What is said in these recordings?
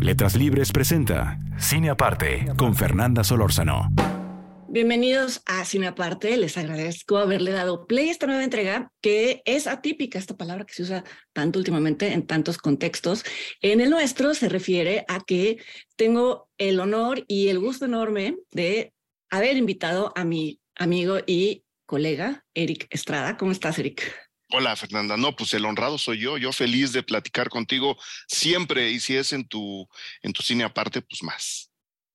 Letras Libres presenta Cine Aparte con Fernanda Solórzano. Bienvenidos a Cine Aparte. Les agradezco haberle dado play a esta nueva entrega, que es atípica, esta palabra que se usa tanto últimamente en tantos contextos. En el nuestro se refiere a que tengo el honor y el gusto enorme de haber invitado a mi amigo y colega, Eric Estrada. ¿Cómo estás, Eric? Hola, Fernanda. No, pues el honrado soy yo. Yo feliz de platicar contigo siempre y si es en tu, en tu cine aparte, pues más.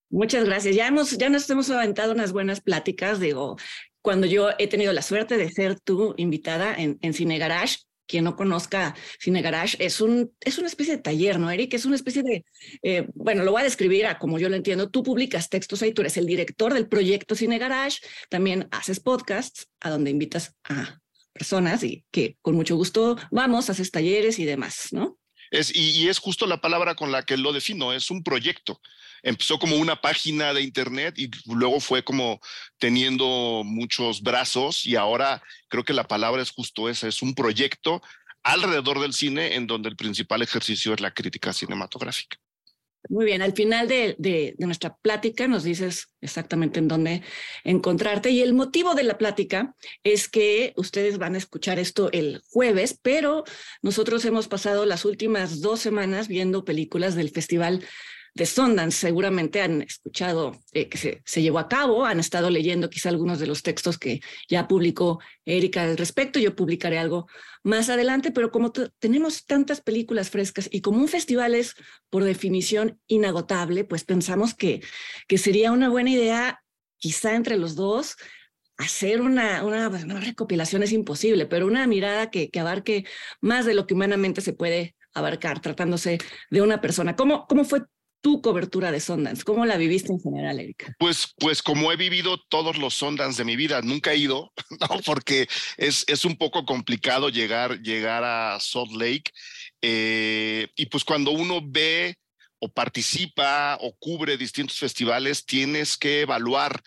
Muchas gracias. Ya, hemos, ya nos hemos aventado unas buenas pláticas. Digo, cuando yo he tenido la suerte de ser tu invitada en, en Cine Garage, quien no conozca Cine Garage, es, un, es una especie de taller, ¿no, Eric? Es una especie de, eh, bueno, lo voy a describir a como yo lo entiendo. Tú publicas textos ahí, tú eres el director del proyecto Cine Garage, también haces podcasts a donde invitas a personas y que con mucho gusto vamos, haces talleres y demás, ¿no? Es, y, y es justo la palabra con la que lo defino, es un proyecto empezó como una página de internet y luego fue como teniendo muchos brazos y ahora creo que la palabra es justo esa, es un proyecto alrededor del cine en donde el principal ejercicio es la crítica cinematográfica. Muy bien, al final de, de, nuestra plática nos dices exactamente en dónde encontrarte y el motivo de la plática es que ustedes van a escuchar esto el jueves, pero nosotros hemos pasado las últimas dos semanas viendo películas del Festival de Sundance. Seguramente han escuchado eh, que se, se, llevó a cabo, han estado leyendo quizá algunos de los textos que ya publicó Erika al respecto. Yo publicaré algo más adelante, pero como tenemos tantas películas frescas y como un festival es por definición inagotable, pues pensamos que, que sería una buena idea, quizá entre los dos, hacer una, una, una, recopilación es imposible, pero una mirada que, que, abarque más de lo que humanamente se puede abarcar, tratándose de una persona. ¿Cómo, cómo fue tu cobertura de Sundance? ¿Cómo la viviste en general, Erika? Pues, pues como he vivido todos los Sundance de mi vida, nunca he ido, ¿no? porque es, es un poco complicado llegar, llegar a Salt Lake. Eh, y pues cuando uno ve o participa o cubre distintos festivales, tienes que evaluar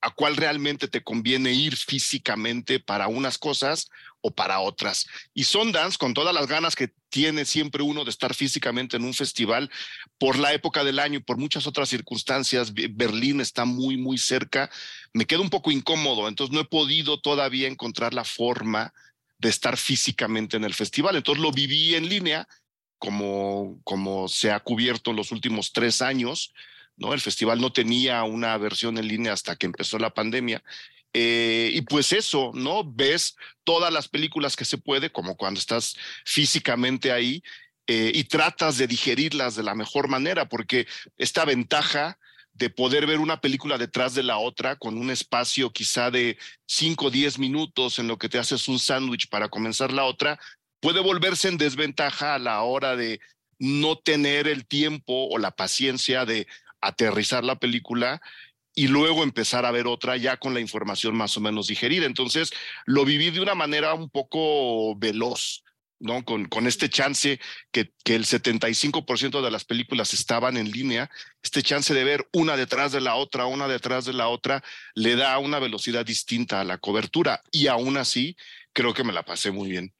a cuál realmente te conviene ir físicamente para unas cosas o para otras. Y Sundance, con todas las ganas que tiene siempre uno de estar físicamente en un festival, por la época del año y por muchas otras circunstancias, Berlín está muy, muy cerca, me quedo un poco incómodo, entonces no he podido todavía encontrar la forma de estar físicamente en el festival. Entonces lo viví en línea, como, como se ha cubierto en los últimos tres años. ¿no? El festival no tenía una versión en línea hasta que empezó la pandemia eh, y pues eso, ¿no? Ves todas las películas que se puede, como cuando estás físicamente ahí, eh, y tratas de digerirlas de la mejor manera, porque esta ventaja de poder ver una película detrás de la otra con un espacio quizá de 5 o 10 minutos en lo que te haces un sándwich para comenzar la otra, puede volverse en desventaja a la hora de no tener el tiempo o la paciencia de aterrizar la película y luego empezar a ver otra ya con la información más o menos digerida. Entonces, lo viví de una manera un poco veloz, ¿no? Con, con este chance que, que el 75% de las películas estaban en línea, este chance de ver una detrás de la otra, una detrás de la otra, le da una velocidad distinta a la cobertura y aún así creo que me la pasé muy bien.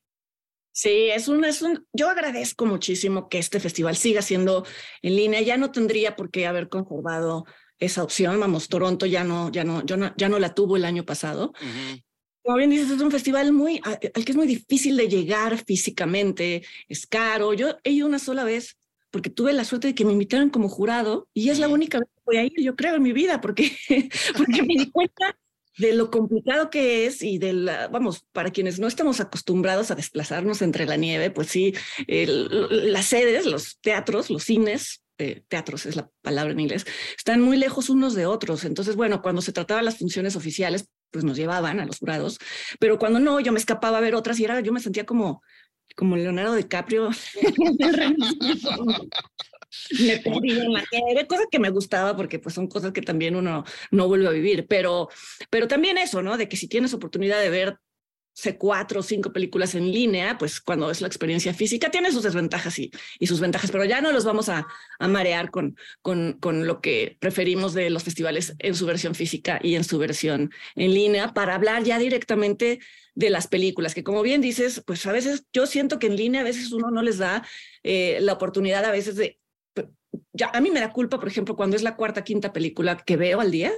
Sí, es un, es un, yo agradezco muchísimo que este festival siga siendo en línea. Ya no tendría por qué haber conservado esa opción. Vamos, Toronto ya no, ya no, no, ya no la tuvo el año pasado. Uh -huh. Como bien dices, es un festival muy, al que es muy difícil de llegar físicamente, es caro. Yo he ido una sola vez porque tuve la suerte de que me invitaron como jurado y es la única vez que voy a ir, yo creo, en mi vida, porque, porque me di cuenta de lo complicado que es y de la, vamos, para quienes no estamos acostumbrados a desplazarnos entre la nieve, pues sí, el, las sedes, los teatros, los cines, eh, teatros es la palabra en inglés, están muy lejos unos de otros. Entonces, bueno, cuando se trataba de las funciones oficiales, pues nos llevaban a los jurados, pero cuando no, yo me escapaba a ver otras y era, yo me sentía como, como Leonardo DiCaprio. me perdí en la cosa que me gustaba porque pues son cosas que también uno no vuelve a vivir, pero, pero también eso, ¿no? De que si tienes oportunidad de ver cuatro o cinco películas en línea, pues cuando es la experiencia física tiene sus desventajas y, y sus ventajas, pero ya no los vamos a, a marear con, con, con, lo que preferimos de los festivales en su versión física y en su versión en línea para hablar ya directamente de las películas, que como bien dices, pues a veces yo siento que en línea a veces uno no les da eh, la oportunidad a veces de... Ya, a mí me da culpa, por ejemplo, cuando es la cuarta, quinta película que veo al día,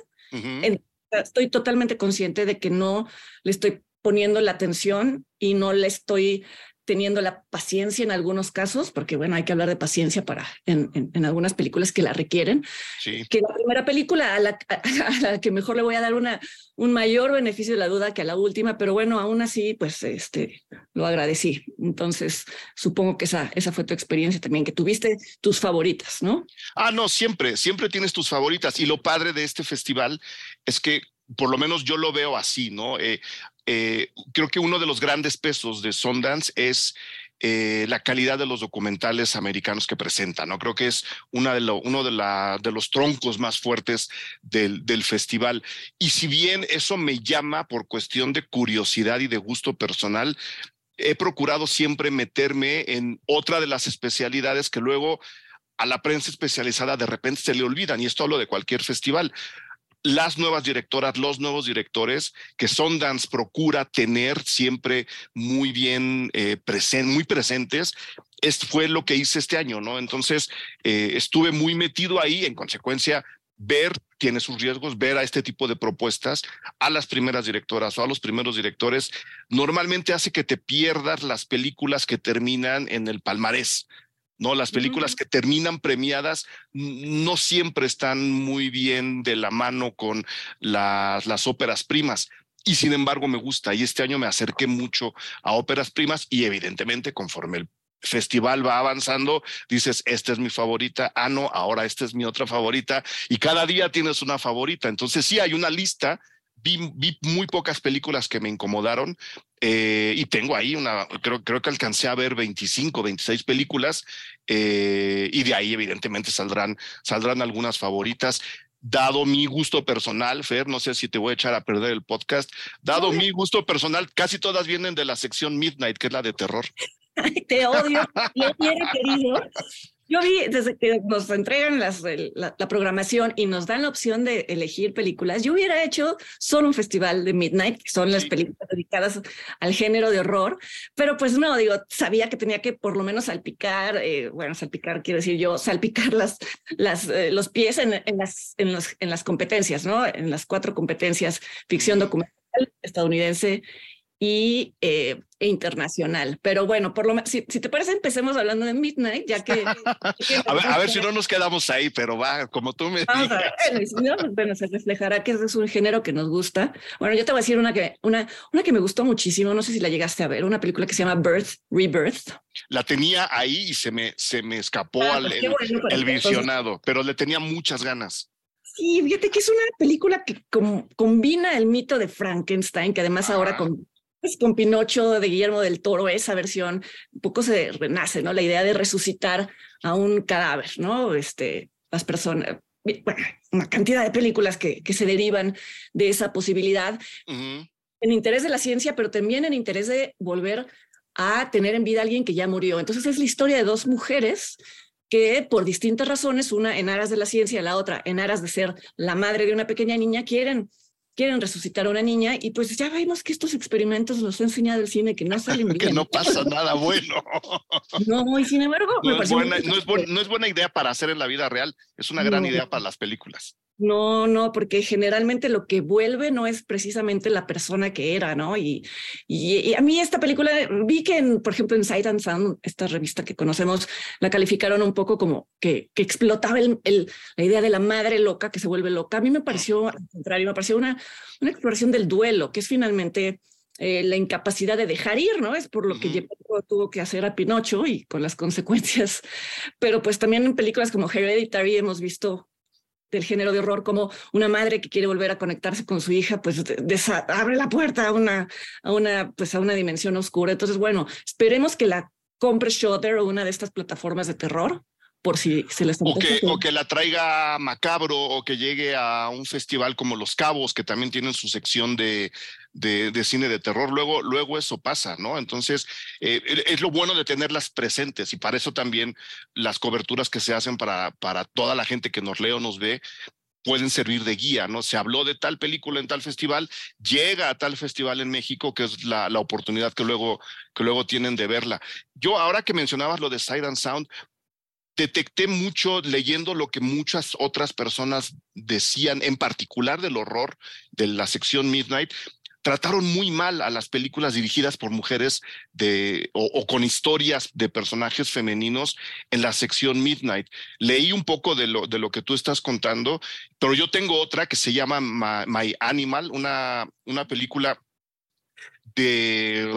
estoy totalmente consciente de que no le estoy poniendo la atención y no le estoy teniendo la paciencia en algunos casos, porque bueno, hay que hablar de paciencia para en, en, algunas películas que la requieren, sí. que la primera película a la, a la, que mejor le voy a dar una, un mayor beneficio de la duda que a la última, pero bueno, aún así, pues este, lo agradecí. Entonces, supongo que esa, esa fue tu experiencia también, que tuviste tus favoritas, ¿no? Ah, no, siempre, siempre tienes tus favoritas. Y lo padre de este festival es que por lo menos yo lo veo así, ¿no? Eh, eh, creo que uno de los grandes pesos de Sundance es eh, la calidad de los documentales americanos que presentan. ¿no? Creo que es una de uno de, los troncos más fuertes del, del, festival. Y si bien eso me llama por cuestión de curiosidad y de gusto personal, he procurado siempre meterme en otra de las especialidades que luego a la prensa especializada de repente se le olvidan. Y esto hablo de cualquier festival las nuevas directoras, los nuevos directores que Sundance procura tener siempre muy bien eh, presentes, muy presentes. Fue lo que hice este año, ¿no? Entonces eh, estuve muy metido ahí, en consecuencia, ver tiene sus riesgos, ver a este tipo de propuestas, a las primeras directoras o a los primeros directores, normalmente hace que te pierdas las películas que terminan en el palmarés. ¿No? Las películas que terminan premiadas no siempre están muy bien de la mano con las, las óperas primas. Y sin embargo me gusta. Y este año me acerqué mucho a óperas primas y evidentemente conforme el festival va avanzando, dices, esta es mi favorita, ah, no, ahora esta es mi otra favorita, y cada día tienes una favorita. Entonces sí hay una lista Vi, vi, muy pocas películas que me incomodaron eh, y tengo ahí una, creo, creo que alcancé a ver 25, 26 películas eh, y de ahí evidentemente saldrán, saldrán algunas favoritas. Dado mi gusto personal, Fer, no sé si te voy a echar a perder el podcast, dado mi gusto personal, casi todas vienen de la sección Midnight, que es la de terror. te odio, lo hubiera querido, yo vi desde que nos entregan las, la, la, programación y nos dan la opción de elegir películas, yo hubiera hecho solo un festival de Midnight, que son las películas dedicadas al género de horror, pero pues no, digo, sabía que tenía que por lo menos salpicar, eh, bueno, salpicar quiero decir yo, salpicar las, las, eh, los pies en, en, las, en, los, en las competencias, ¿no? En las cuatro competencias, ficción documental, estadounidense y eh, e internacional. Pero bueno, por lo si, si, te parece, empecemos hablando de Midnight, ya que... a, ver, a ver si no nos quedamos ahí, pero va, como tú me Vamos digas. A ver, si no, pues, bueno, se reflejará que es un género que nos gusta. Bueno, yo te voy a decir una que, una, una que me gustó muchísimo, no sé si la llegaste a ver, una película que se llama Birth, Rebirth. La tenía ahí y se me, se me escapó ah, pues, el, bueno, el visionado, pero le tenía muchas ganas. Sí, fíjate que es una película que com combina el mito de Frankenstein, que además ah. ahora con pues con Pinocho de Guillermo del Toro, esa versión, un poco se renace, ¿no? La idea de resucitar a un cadáver, ¿no? Este, las personas, bueno, una cantidad de películas que, que se derivan de esa posibilidad uh -huh. en interés de la ciencia, pero también en interés de volver a tener en vida a alguien que ya murió. Entonces es la historia de dos mujeres que por distintas razones, una en aras de la ciencia, la otra en aras de ser la madre de una pequeña niña, quieren quieren resucitar a una niña y pues ya vemos que estos experimentos nos ha enseñado el cine que no salen bien. que no pasa nada bueno. no, y sin embargo... No, me es buena, no, es buena, no, es buena, idea para hacer en la vida real, es una gran idea para las películas. No, no, porque generalmente lo que vuelve no es precisamente la persona que era, ¿no? Y, y, y a mí esta película, vi que, en, por ejemplo, en Sight and Sound, esta revista que conocemos, la calificaron un poco como que, que explotaba el, el, la idea de la madre loca que se vuelve loca. A mí me pareció, al contrario, me pareció una, una exploración del duelo, que es finalmente eh, la incapacidad de dejar ir, ¿no? Es por lo que uh -huh. tuvo que hacer a Pinocho y con las consecuencias. Pero pues también en películas como Hereditary hemos visto del género de horror, como una madre que quiere volver a conectarse con su hija, pues abre la puerta a una, a una, pues a una dimensión oscura. Entonces, bueno, esperemos que la compre Shudder o una de estas plataformas de terror por si se les o que, o que la traiga macabro o que llegue a un festival como Los Cabos, que también tienen su sección de, de, cine de terror. Luego, luego eso pasa, ¿no? Entonces, eh, es lo bueno de tenerlas presentes y para eso también las coberturas que se hacen para, para toda la gente que nos lee o nos ve, pueden servir de guía, ¿no? Se habló de tal película en tal festival, llega a tal festival en México, que es la, la, oportunidad que luego, que luego tienen de verla. Yo, ahora que mencionabas lo de Side and Sound, detecté mucho leyendo lo que muchas otras personas decían, en particular del horror de la sección Midnight, trataron muy mal a las películas dirigidas por mujeres o, con historias de personajes femeninos en la sección Midnight. Leí un poco de lo, de lo que tú estás contando, pero yo tengo otra que se llama My, Animal, una, una película de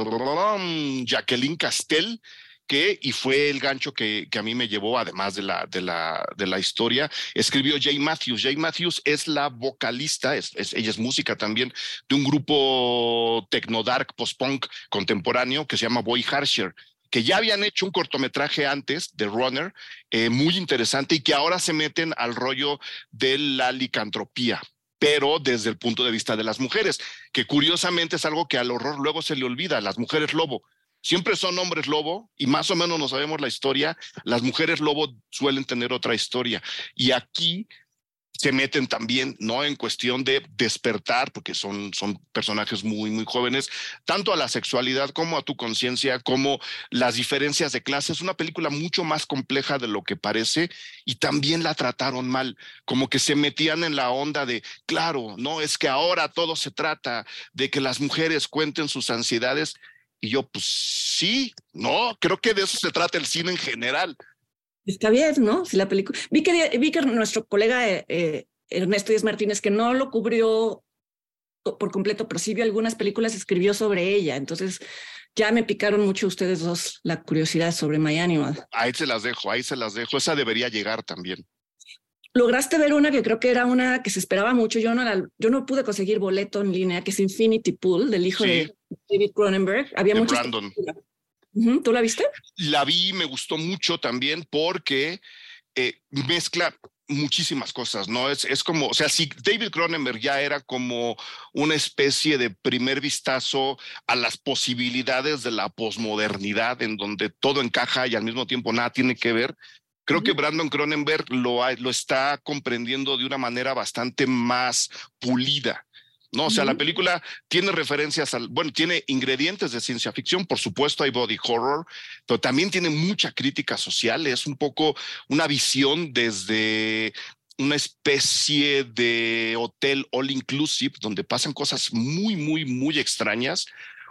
Jacqueline Castell, que, y fue el gancho que, que, a mí me llevó, además de la, de la, de la historia, escribió Jay Matthews. Jay Matthews es la vocalista, es, ella es música también, de un grupo dark post-punk contemporáneo que se llama Boy Harsher que ya habían hecho un cortometraje antes de Runner, eh, muy interesante, y que ahora se meten al rollo de la licantropía, pero desde el punto de vista de las mujeres, que curiosamente es algo que al horror luego se le olvida, las mujeres lobo siempre son hombres lobo y más o menos no sabemos la historia. Las mujeres lobo suelen tener otra historia. Y aquí se meten también, ¿no? En cuestión de despertar, porque son, son personajes muy, muy jóvenes, tanto a la sexualidad como a tu conciencia, como las diferencias de clase. Es una película mucho más compleja de lo que parece y también la trataron mal, como que se metían en la onda de, claro, no, es que ahora todo se trata de que las mujeres cuenten sus ansiedades y yo, pues sí, no, creo que de eso se trata el cine en general. Está bien, ¿no? Si la película. Vi que, vi que nuestro colega eh, eh, Ernesto Díaz Martínez, que no lo cubrió por completo, pero sí vio algunas películas, escribió sobre ella. Entonces, ya me picaron mucho ustedes dos la curiosidad sobre My Animal. Ahí se las dejo, ahí se las dejo. Esa debería llegar también lograste ver una que creo que era una que se esperaba mucho. Yo no, la, yo no pude conseguir boleto en línea, que es Infinity Pool, del hijo de David Cronenberg. Había muchos. ¿Tú la viste? La vi, me gustó mucho también porque eh, mezcla muchísimas cosas, ¿no? Es, es como, o sea, si David Cronenberg ya era como una especie de primer vistazo a las posibilidades de la posmodernidad, en donde todo encaja y al mismo tiempo nada tiene que ver, Creo que Brandon Cronenberg lo, lo está comprendiendo de una manera bastante más pulida. No, o sea, la película tiene referencias al, bueno, tiene ingredientes de ciencia ficción, por supuesto hay body horror, pero también tiene mucha crítica social, es un poco una visión desde una especie de hotel all inclusive donde pasan cosas muy, muy, muy extrañas,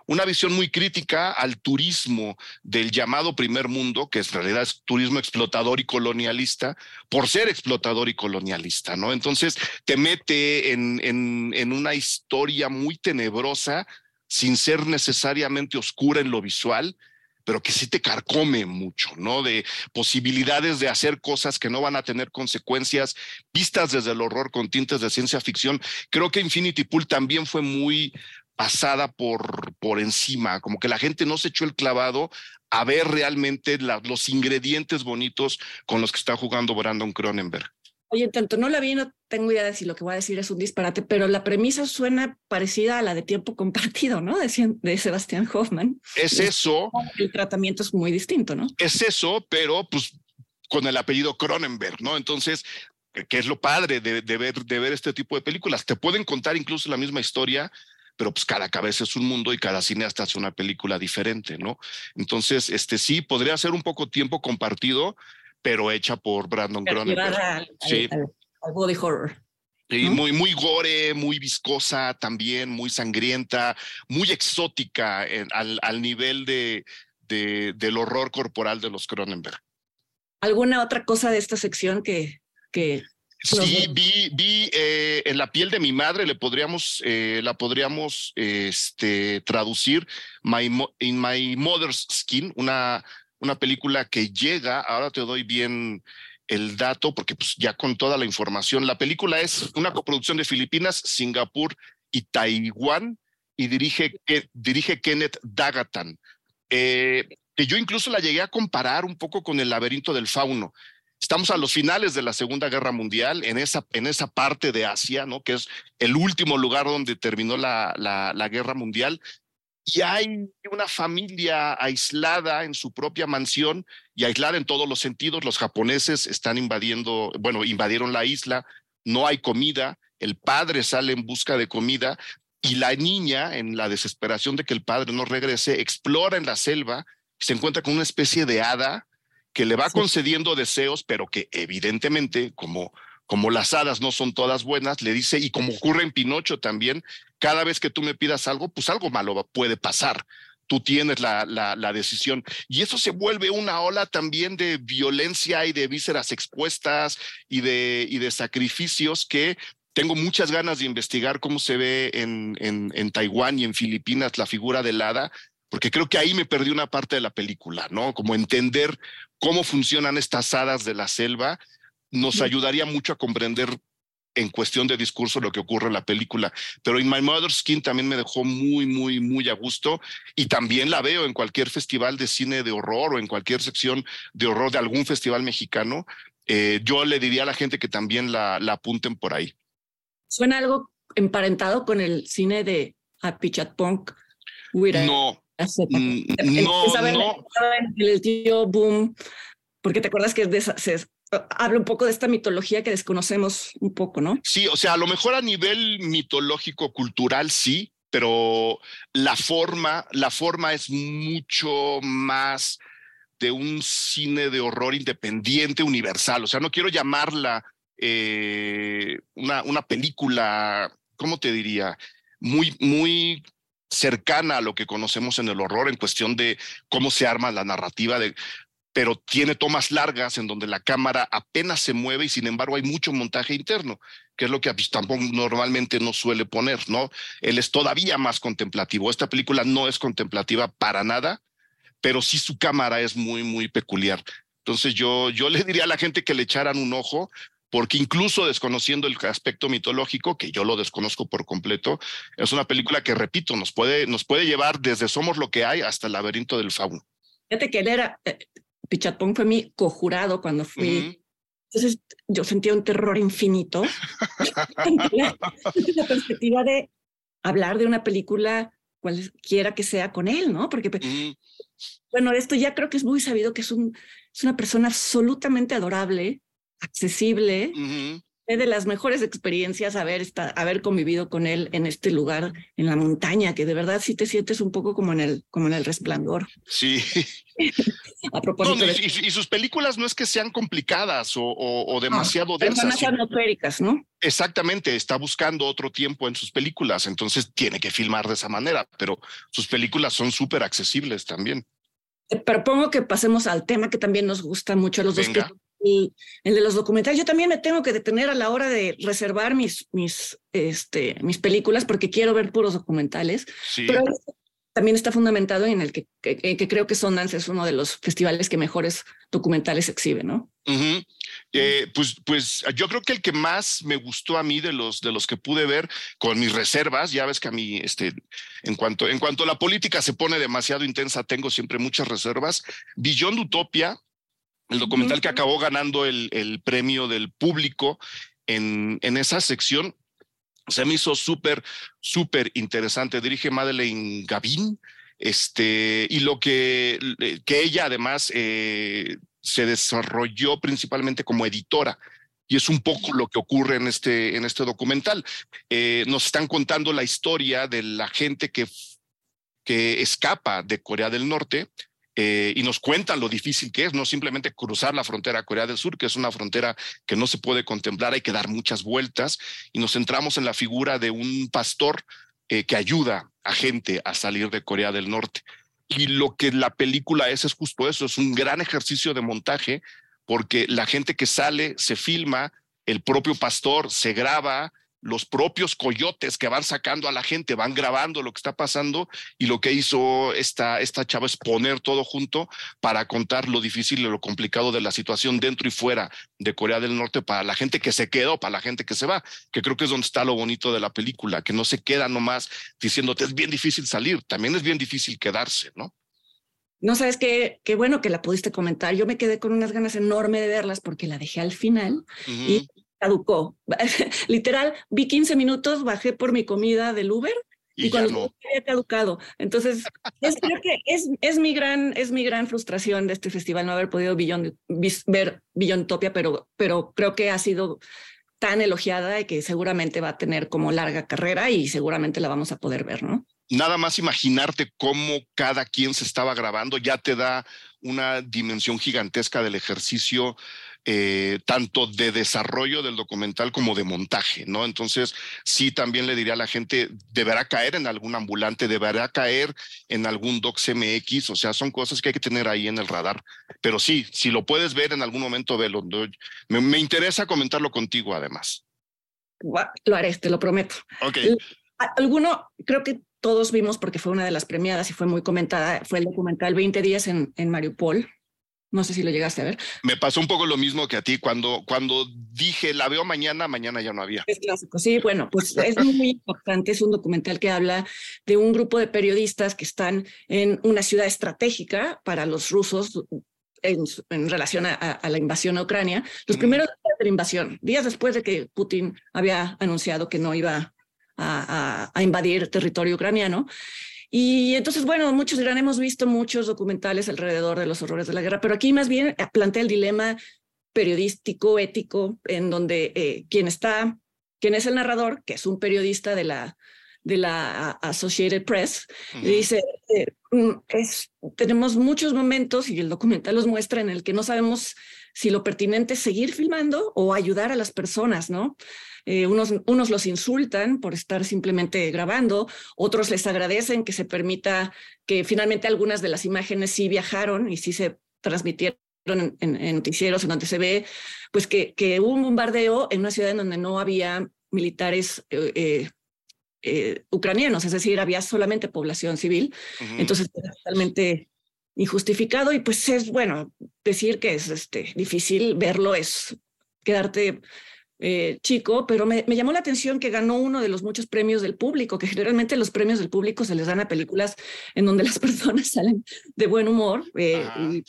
una visión muy crítica al turismo del llamado primer mundo, que en realidad es turismo explotador y colonialista, por ser explotador y colonialista, ¿no? Entonces te mete en, en, una historia muy tenebrosa, sin ser necesariamente oscura en lo visual, pero que sí te carcome mucho, ¿no? De posibilidades de hacer cosas que no van a tener consecuencias vistas desde el horror con tintes de ciencia ficción. Creo que Infinity Pool también fue muy pasada por, por encima, como que la gente no se echó el clavado a ver realmente los ingredientes bonitos con los que está jugando Brandon Cronenberg. Oye, tanto no la vi, no tengo idea de si lo que voy a decir es un disparate, pero la premisa suena parecida a la de tiempo compartido, ¿no? De, de Sebastián Hoffman. Es eso. El tratamiento es muy distinto, ¿no? Es eso, pero pues con el apellido Cronenberg, ¿no? Entonces, que es lo padre de, de, ver, de ver este tipo de películas. Te pueden contar incluso la misma historia pero pues cada cabeza es un mundo y cada cineasta hace una película diferente, ¿no? Entonces, este sí, podría ser un poco tiempo compartido, pero hecha por Brandon Cronenberg. sí. Al, body horror. Y muy, muy gore, muy viscosa también, muy sangrienta, muy exótica al, al, nivel de, de, del horror corporal de los Cronenberg. ¿Alguna otra cosa de esta sección que, que Sí, vi, vi eh, en la piel de mi madre, le podríamos, eh, la podríamos este, traducir my, In My Mother's Skin, una, una película que llega, ahora te doy bien el dato, porque pues ya con toda la información, la película es una coproducción de Filipinas, Singapur y Taiwán, y dirige, dirige Kenneth Dagatan, eh, que yo incluso la llegué a comparar un poco con el laberinto del fauno. Estamos a los finales de la Segunda Guerra Mundial, en esa, en esa parte de Asia, ¿no? que es el último lugar donde terminó la, la, Guerra Mundial, y hay una familia aislada en su propia mansión y aislada en todos los sentidos. Los japoneses están invadiendo, bueno, invadieron la isla, no hay comida, el padre sale en busca de comida y la niña, en la desesperación de que el padre no regrese, explora en la selva, se encuentra con una especie de hada que le va concediendo deseos, pero que evidentemente, como como las hadas no son todas buenas, le dice, y como ocurre en Pinocho también, cada vez que tú me pidas algo, pues algo malo puede pasar. Tú tienes la, la, decisión. Y eso se vuelve una ola también de violencia y de vísceras expuestas y de, y de sacrificios que tengo muchas ganas de investigar cómo se ve en, en, en Taiwán y en Filipinas la figura del hada, porque creo que ahí me perdí una parte de la película, ¿no? Como entender cómo funcionan estas hadas de la selva nos ayudaría mucho a comprender en cuestión de discurso lo que ocurre en la película. Pero In My Mother's Skin también me dejó muy, muy, muy a gusto y también la veo en cualquier festival de cine de horror o en cualquier sección de horror de algún festival mexicano. Eh, yo le diría a la gente que también la, la apunten por ahí. ¿Suena algo emparentado con el cine de Happy Chat Punk? No, mm, no, no. El tío Boom, porque te acuerdas que se, habla un poco de esta mitología que desconocemos un poco, ¿no? Sí, o sea, a lo mejor a nivel mitológico cultural sí, pero la forma, la forma es mucho más de un cine de horror independiente universal. O sea, no quiero llamarla eh, una, una película, ¿cómo te diría? Muy, muy cercana a lo que conocemos en el horror en cuestión de cómo se arma la narrativa, de pero tiene tomas largas en donde la cámara apenas se mueve y sin embargo hay mucho montaje interno, que es lo que tampoco normalmente no suele poner, ¿no? Él es todavía más contemplativo. Esta película no es contemplativa para nada, pero sí su cámara es muy, muy peculiar. Entonces yo, yo le diría a la gente que le echaran un ojo, porque incluso desconociendo el aspecto mitológico, que yo lo desconozco por completo, es una película que, repito, nos puede, nos puede llevar desde Somos lo que hay hasta el laberinto del fauno. Fíjate que él era, eh, fue mi cojurado cuando fui. Entonces yo sentía un terror infinito. la perspectiva de hablar de una película cualquiera que sea con él, ¿no? Porque, bueno, esto ya creo que es muy sabido que es, un, es una persona absolutamente adorable, accesible, de las mejores experiencias haber, haber convivido con él en este lugar, en la montaña, que de verdad sí te sientes un poco como en el, como en el resplandor. Sí. A propósito. y, sus películas no es que sean complicadas o, demasiado densas. Son atmosféricas, ¿no? Exactamente, está buscando otro tiempo en sus películas, entonces tiene que filmar de esa manera, pero sus películas son súper accesibles también. Te propongo que pasemos al tema que también nos gusta mucho a los dos, el de los documentales. Yo también me tengo que detener a la hora de reservar mis, mis, este, mis películas porque quiero ver puros documentales. Pero también está fundamentado en el que, que, creo que Sundance es uno de los festivales que mejores documentales exhibe, ¿no? Eh, pues, pues yo creo que el que más me gustó a mí de los, de los que pude ver con mis reservas, ya ves que a mí, este, en cuanto, en cuanto la política se pone demasiado intensa, tengo siempre muchas reservas. Beyond Utopia, el documental que acabó ganando el, el premio del público en, en esa sección, se me hizo súper, súper interesante. Dirige Madeleine Gavin, este, y lo que, que ella además eh, se desarrolló principalmente como editora. Y es un poco lo que ocurre en este, en este documental. Eh, nos están contando la historia de la gente que, que escapa de Corea del Norte eh, y nos cuentan lo difícil que es, no simplemente cruzar la frontera a Corea del Sur, que es una frontera que no se puede contemplar, hay que dar muchas vueltas, y nos centramos en la figura de un pastor eh, que ayuda a gente a salir de Corea del Norte. Y lo que la película es es justo eso, es un gran ejercicio de montaje, porque la gente que sale se filma, el propio pastor se graba, los propios coyotes que van sacando a la gente, van grabando lo que está pasando y lo que hizo esta, esta chava es poner todo junto para contar lo difícil y lo complicado de la situación dentro y fuera de Corea del Norte para la gente que se quedó, para la gente que se va, que creo que es donde está lo bonito de la película, que no se queda nomás diciéndote es bien difícil salir, también es bien difícil quedarse, ¿no? No sabes qué, qué bueno que la pudiste comentar. Yo me quedé con unas ganas enormes de verlas porque la dejé al final y caducó. Literal, vi 15 minutos, bajé por mi comida del Uber y, cuando no. había caducado. Entonces, es, creo que es, es, mi gran, es mi gran frustración de este festival no haber podido ver Billontopia, pero, pero creo que ha sido tan elogiada y que seguramente va a tener como larga carrera y seguramente la vamos a poder ver, ¿no? Nada más imaginarte cómo cada quien se estaba grabando ya te da una dimensión gigantesca del ejercicio eh, tanto de desarrollo del documental como de montaje, ¿no? Entonces, sí, también le diría a la gente, deberá caer en algún ambulante, deberá caer en algún Docs MX, o sea, son cosas que hay que tener ahí en el radar. Pero sí, si lo puedes ver en algún momento, velo. Me, me interesa comentarlo contigo, además. Lo haré, te lo prometo. Ok. Alguno, creo que todos vimos, porque fue una de las premiadas y fue muy comentada, fue el documental 20 días en, en Mariupol, no sé si lo llegaste a ver. Me pasó un poco lo mismo que a ti. Cuando, cuando dije la veo mañana, mañana ya no había. Es clásico, sí. Bueno, pues es muy importante. Es un documental que habla de un grupo de periodistas que están en una ciudad estratégica para los rusos en, relación a, la invasión a Ucrania. Los primeros días de la invasión, días después de que Putin había anunciado que no iba a, a invadir territorio ucraniano. Y entonces, bueno, muchos dirán, hemos visto muchos documentales alrededor de los horrores de la guerra, pero aquí más bien eh, plantea el dilema periodístico, ético, en donde eh, quien está, quien es el narrador, que es un periodista de la, de la Associated Press, dice, eh, mm, es, tenemos muchos momentos, y el documental los muestra, en el que no sabemos si lo pertinente es seguir filmando o ayudar a las personas, ¿no? Eh, unos, unos los insultan por estar simplemente grabando, otros les agradecen que se permita que finalmente algunas de las imágenes sí viajaron y sí se transmitieron en, noticieros en donde se ve pues que, que, hubo un bombardeo en una ciudad en donde no había militares eh, eh, ucranianos, es decir, había solamente población civil. Entonces, totalmente injustificado y pues es bueno decir que es este difícil verlo es quedarte eh, chico, pero me, llamó la atención que ganó uno de los muchos premios del público, que generalmente los premios del público se les dan a películas en donde las personas salen de buen humor. Eh, y,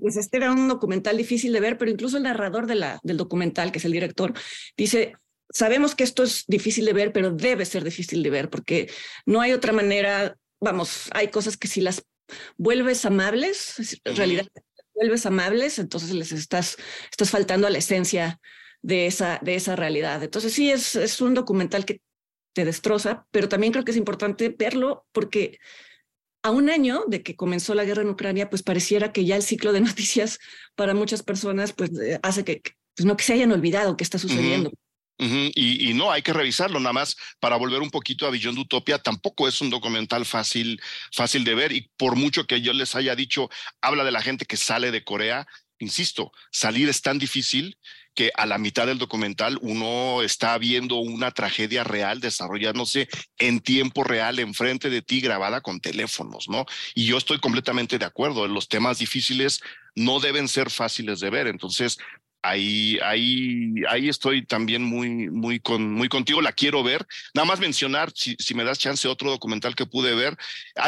pues este era un documental difícil de ver, pero incluso el narrador de la, del documental, que es el director, dice, sabemos que esto es difícil de ver, pero debe ser difícil de ver, porque no hay otra manera, vamos, hay cosas que si las vuelves amables, en realidad vuelves amables, entonces les estás, estás faltando a la esencia de esa, de esa realidad. Entonces sí, es, es un documental que te destroza, pero también creo que es importante verlo porque a un año de que comenzó la guerra en Ucrania, pues pareciera que ya el ciclo de noticias para muchas personas pues eh, hace que, pues no que se hayan olvidado qué está sucediendo. Y, no, hay que revisarlo nada más para volver un poquito a Billón de Utopia. Tampoco es un documental fácil, fácil de ver y por mucho que yo les haya dicho, habla de la gente que sale de Corea. Insisto, salir es tan difícil que a la mitad del documental uno está viendo una tragedia real desarrollándose en tiempo real enfrente de ti grabada con teléfonos, ¿no? Y yo estoy completamente de acuerdo, los temas difíciles no deben ser fáciles de ver, entonces ahí, ahí, ahí estoy también muy, muy, con, muy contigo, la quiero ver. Nada más mencionar, si, si me das chance, otro documental que pude ver,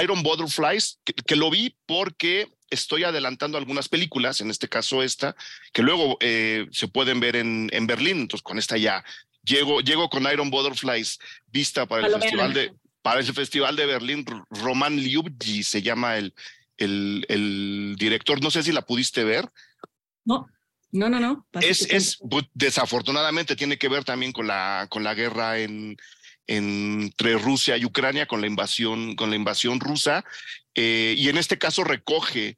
Iron Butterflies, que lo vi porque estoy adelantando algunas películas, en este caso esta, que luego eh, se pueden ver en, en, Berlín. Entonces, con esta ya llego, llego con Iron Butterflies vista para el festival de para el festival de Berlín. Roman Liubji se llama el, el, el director. No sé si la pudiste ver. No. No, no, no. Es, es, pues, desafortunadamente tiene que ver también con la, con la guerra en, entre Rusia y Ucrania con la invasión, con la invasión rusa, eh, y en este caso recoge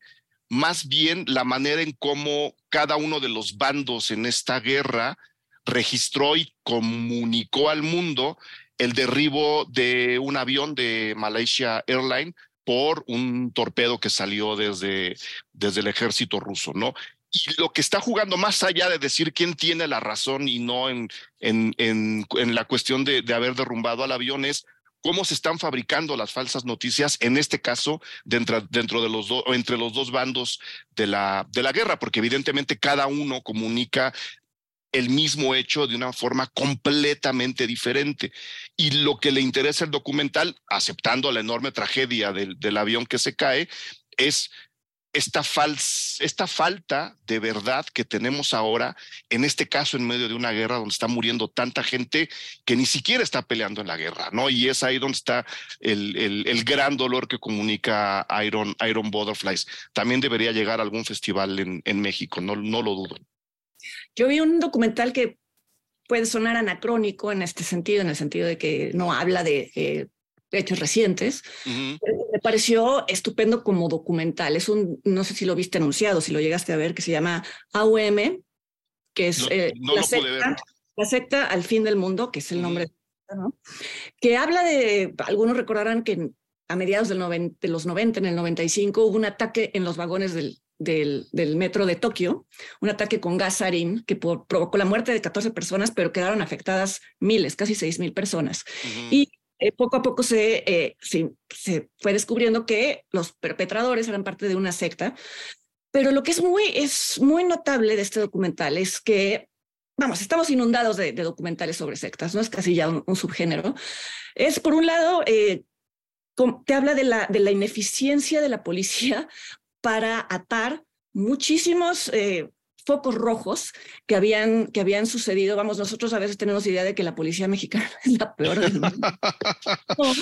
más bien la manera en cómo cada uno de los bandos en esta guerra registró y comunicó al mundo el derribo de un avión de Malaysia Airlines por un torpedo que salió desde, desde el ejército ruso, ¿no? Y lo que está jugando más allá de decir quién tiene la razón y no en, en, en, la cuestión de, de, haber derrumbado al avión es cómo se están fabricando las falsas noticias, en este caso, dentro, dentro de los dos, entre los dos bandos de la, de la guerra, porque evidentemente cada uno comunica el mismo hecho de una forma completamente diferente. Y lo que le interesa el documental, aceptando la enorme tragedia del, del avión que se cae, es esta, esta falta de verdad que tenemos ahora, en este caso en medio de una guerra donde está muriendo tanta gente que ni siquiera está peleando en la guerra, ¿no? Y es ahí donde está el, el, gran dolor que comunica Iron, Iron Butterflies. También debería llegar a algún festival en, en México, no, no lo dudo. Yo vi un documental que puede sonar anacrónico en este sentido, en el sentido de que no habla de eh, hechos recientes. Uh -huh. Me pareció estupendo como documental. Es un, no sé si lo viste anunciado, si lo llegaste a ver, que se llama AUM, que es no, eh, no la, secta, la secta al fin del mundo, que es el nombre, uh -huh. ¿no? que habla de, algunos recordarán que a mediados del 90, de los 90, en el 95, hubo un ataque en los vagones del, del, del, metro de Tokio, un ataque con gas sarín que por, provocó la muerte de 14 personas, pero quedaron afectadas miles, casi 6 mil personas. Uh -huh. Y eh, poco a poco se, eh, se, se, fue descubriendo que los perpetradores eran parte de una secta. Pero lo que es muy, es muy notable de este documental es que, vamos, estamos inundados de, documentales sobre sectas, no es casi ya un, un subgénero. Es, por un lado, eh, te habla de la, de la ineficiencia de la policía para atar muchísimos eh, focos rojos que habían, que habían sucedido. Vamos, nosotros a veces tenemos idea de que la policía mexicana es la peor del mundo. no,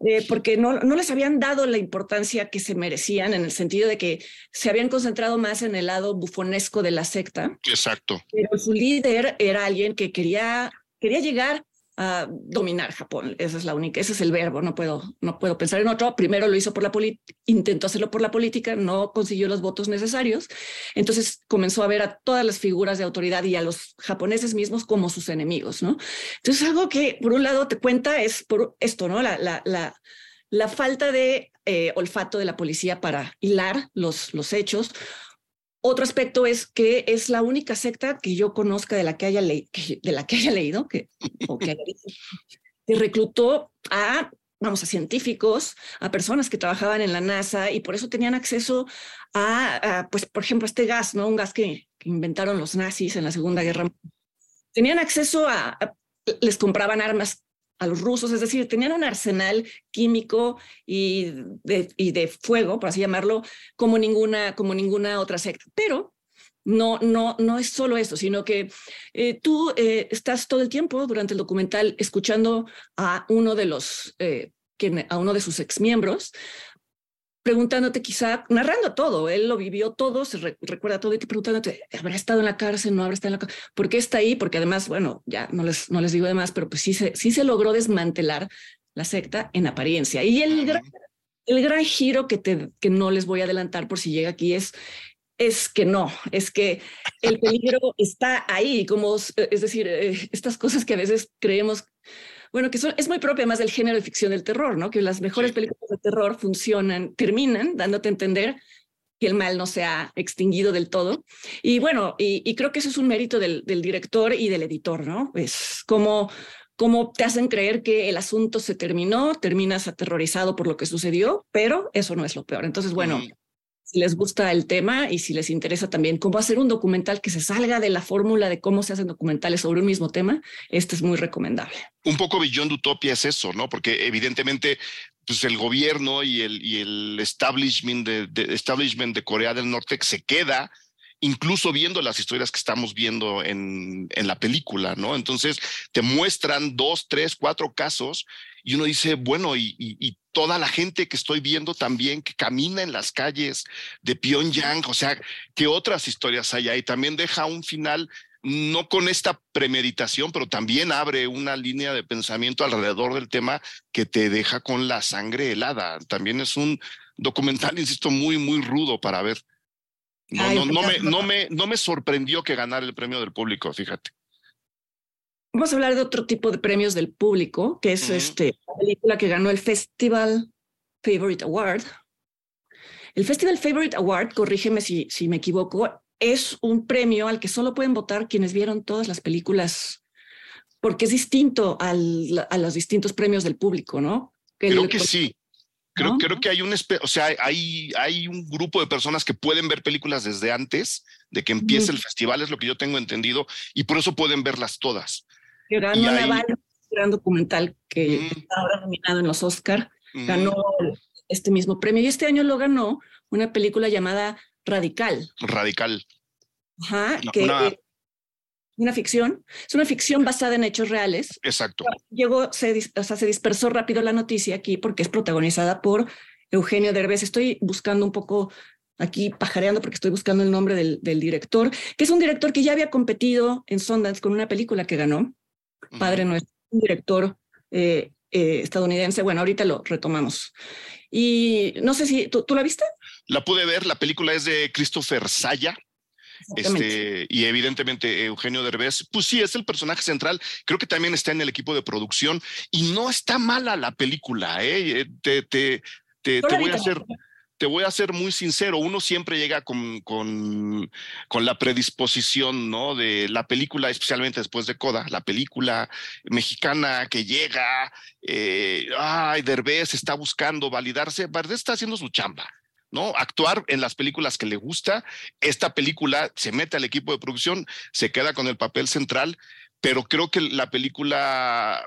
eh, porque no, no les habían dado la importancia que se merecían en el sentido de que se habían concentrado más en el lado bufonesco de la secta. Exacto. Pero su líder era alguien que quería, quería llegar a dominar Japón. Esa es la única, ese es el verbo. No puedo, no puedo pensar en otro. Primero lo hizo por la política, intentó hacerlo por la política, no consiguió los votos necesarios. Entonces comenzó a ver a todas las figuras de autoridad y a los japoneses mismos como sus enemigos, ¿no? Entonces algo que por un lado te cuenta es por esto, ¿no? La, la, la, la falta de eh, olfato de la policía para hilar los, los hechos. Otro aspecto es que es la única secta que yo conozca de la que haya, leído, que, o reclutó a, vamos, a científicos, a personas que trabajaban en la NASA y por eso tenían acceso a, pues, por ejemplo, este gas, ¿no? Un gas que, inventaron los nazis en la Segunda Guerra. Tenían acceso a les compraban armas a los rusos, es decir, tenían un arsenal químico y de, y de fuego, por así llamarlo, como ninguna, como ninguna otra secta. Pero no, no, no es solo eso, sino que eh, tú eh, estás todo el tiempo durante el documental escuchando a uno de los, eh, a uno de sus exmiembros, preguntándote quizá, narrando todo, él lo vivió todo, se re recuerda todo y te preguntándote, ¿habrá estado en la cárcel? ¿No habrá estado en la cárcel? ¿Por qué está ahí? Porque además, bueno, ya no les, no les digo de más, pero pues sí se, sí se logró desmantelar la secta en apariencia. Y el gran, el gran giro que, te, que no les voy a adelantar por si llega aquí es, es que no, es que el peligro está ahí, como, es decir, eh, estas cosas que a veces creemos bueno, que son, es muy propia más del género de ficción del terror, ¿no? Que las mejores sí. películas de terror funcionan, terminan dándote a entender que el mal no se ha extinguido del todo. Y bueno, y, y creo que eso es un mérito del, del, director y del editor, ¿no? Es como, como te hacen creer que el asunto se terminó, terminas aterrorizado por lo que sucedió, pero eso no es lo peor. Entonces, bueno, si les gusta el tema y si les interesa también cómo hacer un documental que se salga de la fórmula de cómo se hacen documentales sobre un mismo tema, este es muy recomendable. Un poco Beyond Utopia es eso, ¿no? Porque evidentemente pues el gobierno y el, y el establishment, de, establishment de Corea del Norte se queda incluso viendo las historias que estamos viendo en, en la película, ¿no? Entonces te muestran dos, tres, cuatro casos y uno dice, bueno, y, toda la gente que estoy viendo también que camina en las calles de Pyongyang, o sea, ¿qué otras historias hay ahí? También deja un final, no con esta premeditación, pero también abre una línea de pensamiento alrededor del tema que te deja con la sangre helada. También es un documental, insisto, muy, muy rudo para ver. No, Ay, no, no, me, no, me, no me sorprendió que ganara el premio del público, fíjate. Vamos a hablar de otro tipo de premios del público, que es uh -huh. este, la película que ganó el Festival Favorite Award. El Festival Favorite Award, corrígeme si, si me equivoco, es un premio al que solo pueden votar quienes vieron todas las películas, porque es distinto al, a los distintos premios del público, ¿no? Creo que sí. Creo, creo que hay un, o sea, hay, hay un grupo de personas que pueden ver películas desde antes de que empiece el festival, es lo que yo tengo entendido, y por eso pueden verlas todas. Ganó gran documental que está ahora nominado en los Oscar, ganó este mismo premio y este año lo ganó una película llamada Radical. Radical. Ajá, que una... una ficción, es una ficción basada en hechos reales. Exacto. Llegó, se, o sea, se dispersó rápido la noticia aquí porque es protagonizada por Eugenio Derbez. Estoy buscando un poco aquí pajareando porque estoy buscando el nombre del, del, director, que es un director que ya había competido en Sundance con una película que ganó, Padre Nuestro, un director eh, eh, estadounidense. Bueno, ahorita lo retomamos. Y no sé si tú, la viste. La pude ver, la película es de Christopher Saya. Este, y evidentemente Eugenio Derbez, pues sí, es el personaje central. Creo que también está en el equipo de producción y no está mala la película. ¿eh? Te, te, te, te voy a hacer te voy a ser muy sincero, uno siempre llega con, con, con, la predisposición, ¿no? De la película, especialmente después de Coda, la película mexicana que llega, eh, ay, Derbez está buscando validarse, Derbez está haciendo su chamba. ¿no? Actuar en las películas que le gusta. Esta película se mete al equipo de producción, se queda con el papel central, pero creo que la película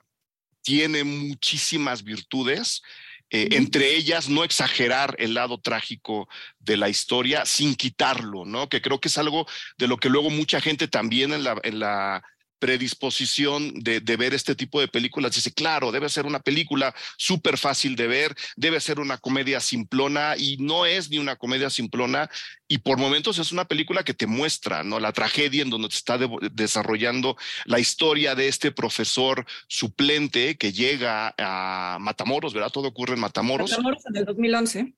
tiene muchísimas virtudes. Eh, entre ellas no exagerar el lado trágico de la historia sin quitarlo, ¿no? Que creo que es algo de lo que luego mucha gente también en la, en la predisposición de, ver este tipo de películas. Dice, claro, debe ser una película súper fácil de ver, debe ser una comedia simplona y no es ni una comedia simplona y por momentos es una película que te muestra, ¿no? La tragedia en donde se está desarrollando la historia de este profesor suplente que llega a Matamoros, ¿verdad? Todo ocurre en Matamoros. Matamoros en el 2011.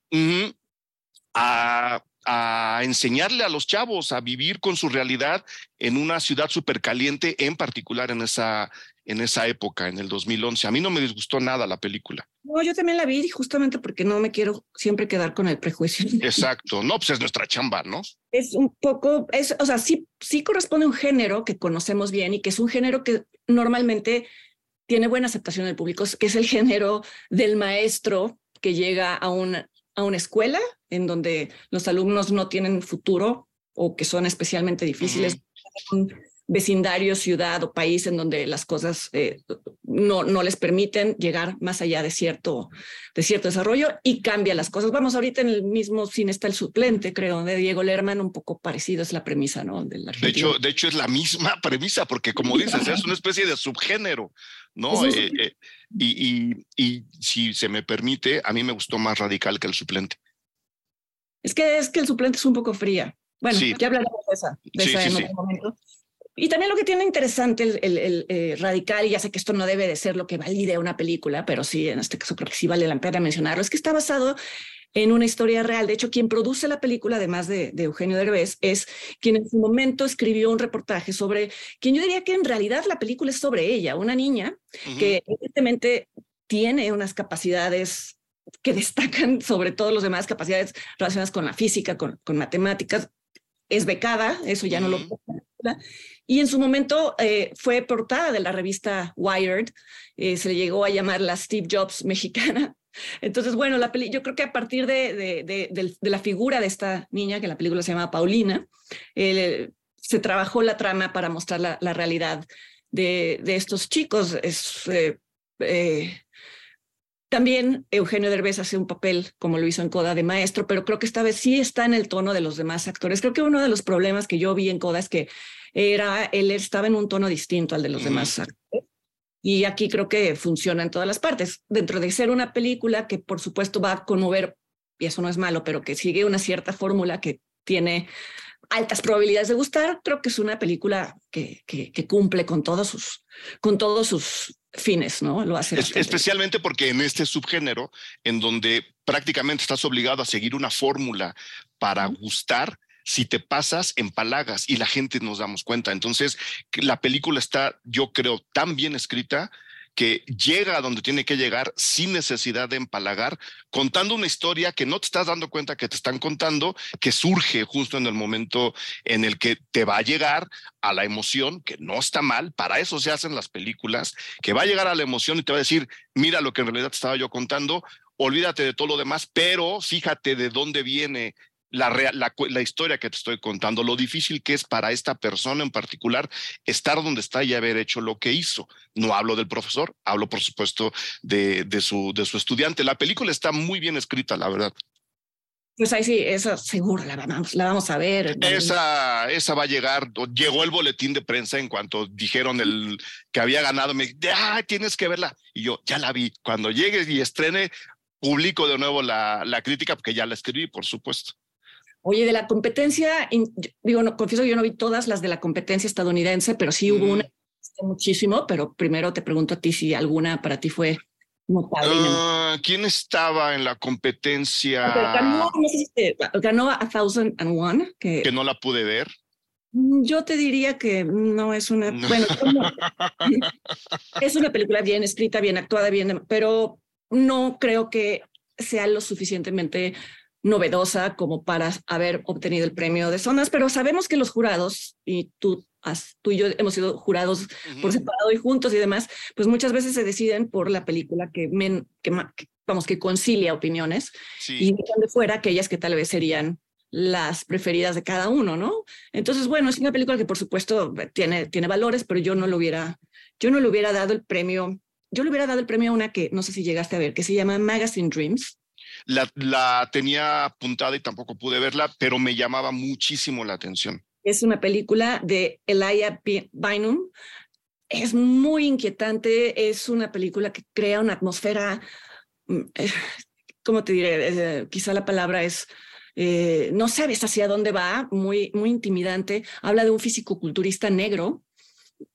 a a enseñarle a los chavos a vivir con su realidad en una ciudad súper caliente, en particular en esa, en esa época, en el 2011. A mí no me disgustó nada la película. No, yo también la vi justamente porque no me quiero siempre quedar con el prejuicio. Exacto, no, pues es nuestra chamba, ¿no? Es un poco, es, o sea, sí, sí corresponde a un género que conocemos bien y que es un género que normalmente tiene buena aceptación del público, que es el género del maestro que llega a un a una escuela en donde los alumnos no tienen futuro o que son especialmente difíciles, vecindario, ciudad o país en donde las cosas eh, no, no les permiten llegar más allá de cierto, de cierto desarrollo y cambia las cosas. Vamos, ahorita en el mismo cine está el suplente, creo, de Diego Lerman, un poco parecido es la premisa, ¿no? De, hecho, de hecho, es la misma premisa, porque como dices, es una especie de subgénero, ¿no? Eh, eh, y, y, si se me permite, a mí me gustó más radical que el suplente. Es que es que el suplente es un poco fría. Bueno, ya hablaremos de esa, de esa en otro momento. Y también lo que tiene interesante el, el, eh, radical, y ya sé que esto no debe de ser lo que valide una película, pero sí, en este caso creo que sí vale la pena mencionarlo, es que está basado en una historia real. De hecho, quien produce la película, además de, de, Eugenio Derbez, es quien en su momento escribió un reportaje sobre quien yo diría que en realidad la película es sobre ella, una niña que evidentemente tiene unas capacidades que destacan sobre todos los demás, capacidades relacionadas con la física, con, con matemáticas. Es becada, eso ya no lo y en su momento eh, fue portada de la revista Wired, eh, se le llegó a llamar la Steve Jobs mexicana. Entonces, bueno, la peli yo creo que a partir de, la figura de esta niña, que la película se llama Paulina, eh, se trabajó la trama para mostrar la, la realidad de, estos chicos. Es, también Eugenio Derbez hace un papel, como lo hizo en Coda, de maestro, pero creo que esta vez sí está en el tono de los demás actores. Creo que uno de los problemas que yo vi en Coda es que era, él estaba en un tono distinto al de los demás actores. Y aquí creo que funciona en todas las partes. Dentro de ser una película que por supuesto va a conmover, y eso no es malo, pero que sigue una cierta fórmula que tiene altas probabilidades de gustar, creo que es una película que, que, que cumple con todos sus, con todos sus fines, ¿no? Lo hace. especialmente porque en este subgénero, en donde prácticamente estás obligado a seguir una fórmula para gustar, si te pasas, empalagas y la gente nos damos cuenta. Entonces, la película está, yo creo, tan bien escrita que llega a donde tiene que llegar sin necesidad de empalagar, contando una historia que no te estás dando cuenta que te están contando, que surge justo en el momento en el que te va a llegar a la emoción, que no está mal, para eso se hacen las películas, que va a llegar a la emoción y te va a decir, mira lo que en realidad estaba yo contando, olvídate de todo lo demás, pero fíjate de dónde viene la, la, historia que te estoy contando, lo difícil que es para esta persona en particular estar donde está y haber hecho lo que hizo. No hablo del profesor, hablo por supuesto de, de, su, de su estudiante. La película está muy bien escrita, la verdad. Pues ahí sí, esa seguro la vamos, la vamos a ver. Esa, esa va a llegar. Llegó el boletín de prensa en cuanto dijeron el que había ganado. Me dije, ah, tienes que verla. Y yo ya la vi. Cuando llegue y estrene, publico de nuevo la, la crítica porque ya la escribí, por supuesto. Oye, de la competencia, digo, no, confieso que yo no vi todas las de la competencia estadounidense, pero sí hubo una muchísimo, pero primero te pregunto a ti si alguna para ti fue notable. Uh, ¿Quién estaba en la competencia? Ganó, no sé si ganó a Thousand and One. Que, que no la pude ver. Mm, yo te diría que no es una, bueno, es una película bien escrita, bien actuada, bien, pero no creo que sea lo suficientemente novedosa como para haber obtenido el premio de zonas, pero sabemos que los jurados, y tú, tú y yo hemos sido jurados por separado y juntos y demás, pues muchas veces se deciden por la película que, que, vamos, que concilia opiniones y dejan de fuera aquellas que tal vez serían las preferidas de cada uno, ¿no? Entonces, bueno, es una película que por supuesto tiene, tiene valores, pero yo no lo hubiera, yo no le hubiera dado el premio, yo le hubiera dado el premio a una que no sé si llegaste a ver, que se llama Magazine Dreams, la, tenía apuntada y tampoco pude verla, pero me llamaba muchísimo la atención. Es una película de Elijah Bynum. Es muy inquietante, es una película que crea una atmósfera, mm, eh, ¿cómo te diré? Eh, quizá la palabra es eh, no sabes hacia dónde va, muy, muy intimidante. Habla de un físico-culturista negro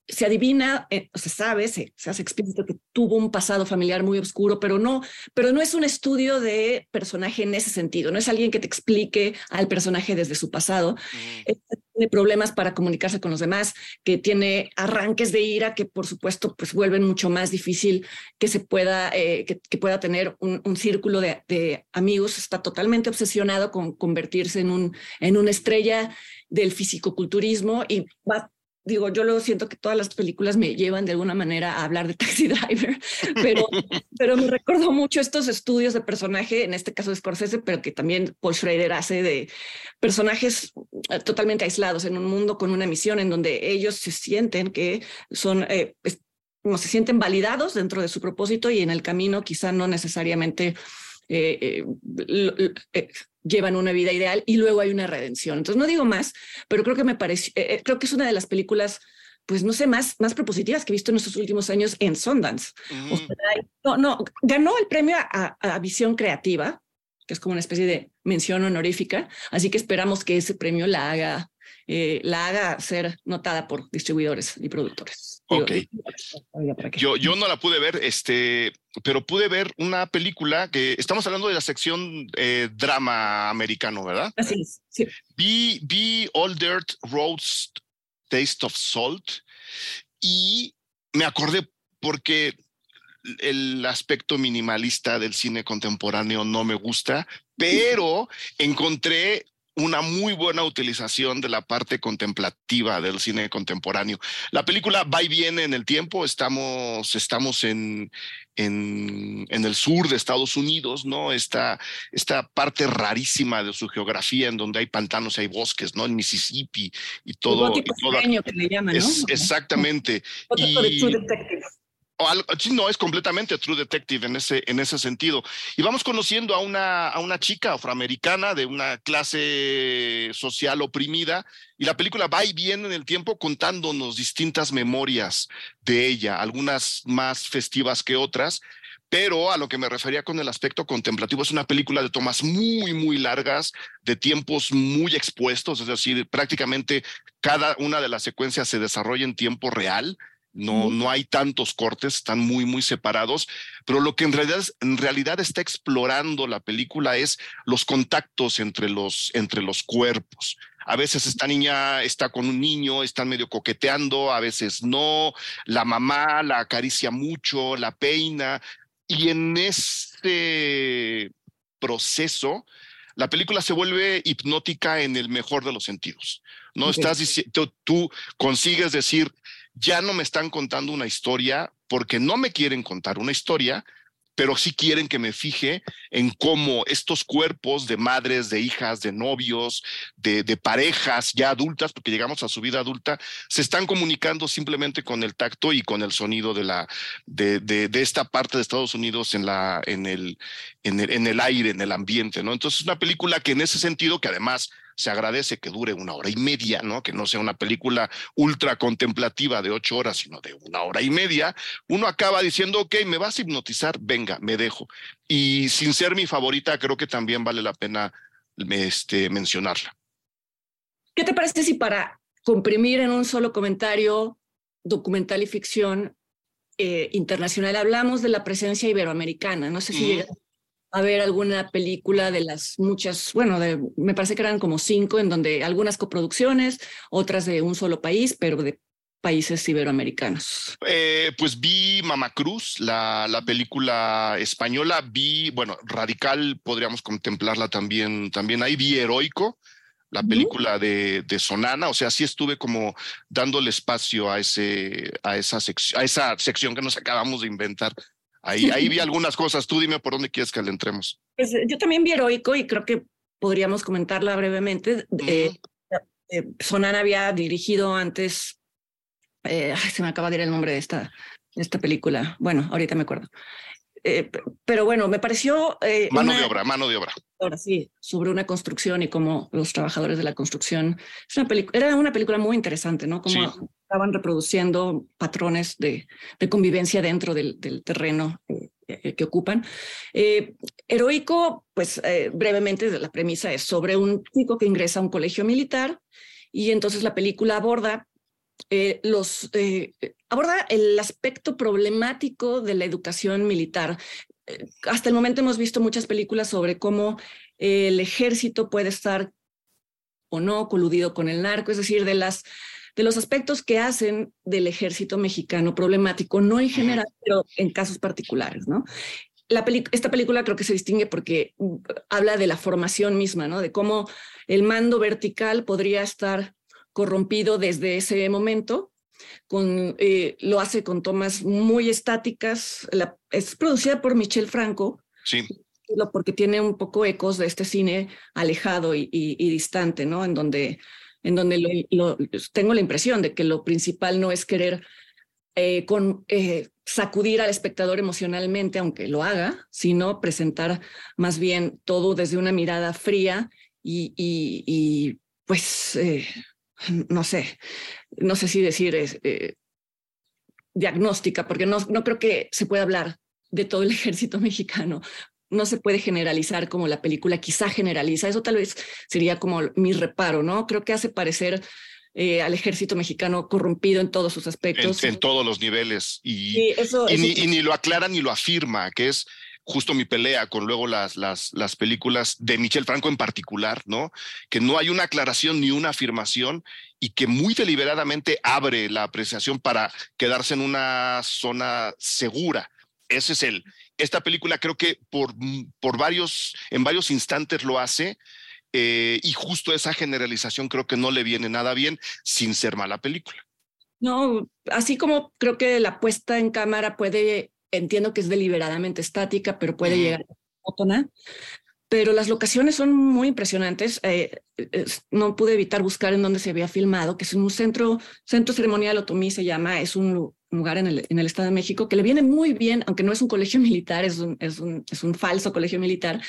se adivina, eh, se sabe, se, hace explícito que tuvo un pasado familiar muy oscuro, pero no, pero no es un estudio de personaje en ese sentido, no es alguien que te explique al personaje desde su pasado. Tiene problemas para comunicarse con los demás, que tiene arranques de ira que por supuesto pues vuelven mucho más difícil que se pueda, eh, que, pueda tener un, círculo de, de, amigos. Está totalmente obsesionado con convertirse en, un, en una estrella del fisicoculturismo y va digo, yo lo siento que todas las películas me llevan de alguna manera a hablar de Taxi Driver, pero, pero me recordó mucho estos estudios de personaje, en este caso de Scorsese, pero que también Paul Schrader hace de personajes eh, totalmente aislados en un mundo con una misión en donde ellos se sienten que son, eh, no se sienten validados dentro de su propósito y en el camino quizá no necesariamente eh, eh llevan una vida ideal y luego hay una redención. Entonces no digo más, pero creo que me parece, eh, eh, creo que es una de las películas pues no sé, más, más propositivas que he visto en estos últimos años en Sundance. no, no, ganó el premio a, visión creativa, que es como una especie de mención honorífica, así que esperamos que ese premio la haga, eh, la haga ser notada por distribuidores y productores. Ok. Yo, yo no la pude ver, este, pero pude ver una película que estamos hablando de la sección eh, drama americano, ¿verdad? Así es. Sí. Vi, vi All Dirt Roads Taste of Salt y me acordé porque el aspecto minimalista del cine contemporáneo no me gusta, pero encontré una muy buena utilización de la parte contemplativa del cine contemporáneo. La película va y viene en el tiempo, estamos, estamos en, en, en el sur de Estados Unidos, ¿no? Esta, esta parte rarísima de su geografía en donde hay pantanos y hay bosques, ¿no? En Mississippi y todo. Y que le llaman, ¿no? exactamente. y, no, es completamente True Detective en ese, en ese sentido. Y vamos conociendo a una, a una chica afroamericana de una clase social oprimida y la película va y viene en el tiempo contándonos distintas memorias de ella, algunas más festivas que otras, pero a lo que me refería con el aspecto contemplativo es una película de tomas muy, muy largas, de tiempos muy expuestos, es decir, prácticamente cada una de las secuencias se desarrolla en tiempo real no, no hay tantos cortes, están muy, muy separados, pero lo que en realidad, en realidad está explorando la película es los contactos entre los, entre los cuerpos. A veces esta niña está con un niño, están medio coqueteando, a veces no, la mamá la acaricia mucho, la peina, y en este proceso, la película se vuelve hipnótica en el mejor de los sentidos. No estás diciendo, tú consigues decir, ya no me están contando una historia porque no me quieren contar una historia, pero sí quieren que me fije en cómo estos cuerpos de madres, de hijas, de novios, de, parejas ya adultas, porque llegamos a su vida adulta, se están comunicando simplemente con el tacto y con el sonido de, la, de, esta parte de Estados Unidos en, la, el, en, el, en el aire, en el ambiente. ¿no? Entonces, es una película que en ese sentido, que además se agradece que dure una hora y media, ¿no? Que no sea una película ultra contemplativa de ocho horas, sino de una hora y media. Uno acaba diciendo, ok, me vas a hipnotizar, venga, me dejo. Y sin ser mi favorita, creo que también vale la pena este, mencionarla. ¿Qué te parece si para comprimir en un solo comentario documental y ficción eh, internacional hablamos de la presencia iberoamericana? No sé si a ver alguna película de las muchas, bueno, de, me parece que eran como cinco, en donde algunas coproducciones, otras de un solo país, pero de países iberoamericanos? Eh, pues vi Mama Cruz, la, la, película española, vi, bueno, Radical, podríamos contemplarla también, también ahí, vi Heroico, la película de, de, Sonana, o sea, sí estuve como dándole espacio a, ese, a, esa a esa sección que nos acabamos de inventar Ahí, ahí vi algunas cosas. Tú dime por dónde quieres que le entremos. Pues, yo también vi Heroico y creo que podríamos comentarla brevemente. Eh, eh, Sonana había dirigido antes, eh, se me acaba de ir el nombre de esta, de esta película. Bueno, ahorita me acuerdo. Eh, pero bueno, me pareció... Eh, mano de obra, mano de obra. Ahora sí, sobre una construcción y cómo los trabajadores de la construcción... Es una era una película muy interesante, ¿no? Cómo estaban reproduciendo patrones de, convivencia dentro del, terreno eh, que ocupan. heroico, pues brevemente la premisa es sobre un chico que ingresa a un colegio militar y entonces la película aborda eh, los, eh, aborda el aspecto problemático de la educación militar. Eh, hasta el momento hemos visto muchas películas sobre cómo el ejército puede estar o no coludido con el narco, es decir, de las de los aspectos que hacen del ejército mexicano problemático, no en general, pero en casos particulares, ¿no? La esta película creo que se distingue porque mm, habla de la formación misma, ¿no? De cómo el mando vertical podría estar corrompido desde ese momento. Con, eh, lo hace con tomas muy estáticas. La, es producida por Michel Franco. Sí. Porque tiene un poco ecos de este cine alejado y, distante, ¿no? En donde, en donde tengo la impresión de que lo principal no es querer eh, eh, sacudir al espectador emocionalmente, aunque lo haga, sino presentar más bien todo desde una mirada fría y, pues no sé, no sé si decir es, eh, diagnóstica, porque no, no creo que se pueda hablar de todo el ejército mexicano. No se puede generalizar como la película quizá generaliza. Eso tal vez sería como mi reparo, ¿no? Creo que hace parecer eh, al ejército mexicano corrompido en todos sus aspectos. En, todos los niveles. Y, y, ni, y, ni, lo aclara ni lo afirma, que es justo mi pelea con luego las, las, las películas de Michel Franco en particular, ¿no? Que no hay una aclaración ni una afirmación y que muy deliberadamente abre la apreciación para quedarse en una zona segura. Ese es el. Esta película creo que por, por varios, en varios instantes lo hace. Eh, y justo esa generalización creo que no le viene nada bien sin ser mala película. No, así como creo que la puesta en cámara puede entiendo que es deliberadamente estática, pero puede llegar a monótona. Pero las locaciones son muy impresionantes. Eh, no pude evitar buscar en dónde se había filmado, que es un centro, centro ceremonial otomí se llama, es un lugar en el, en el Estado de México que le viene muy bien, aunque no es un colegio militar, es un, es un, es un falso colegio militar,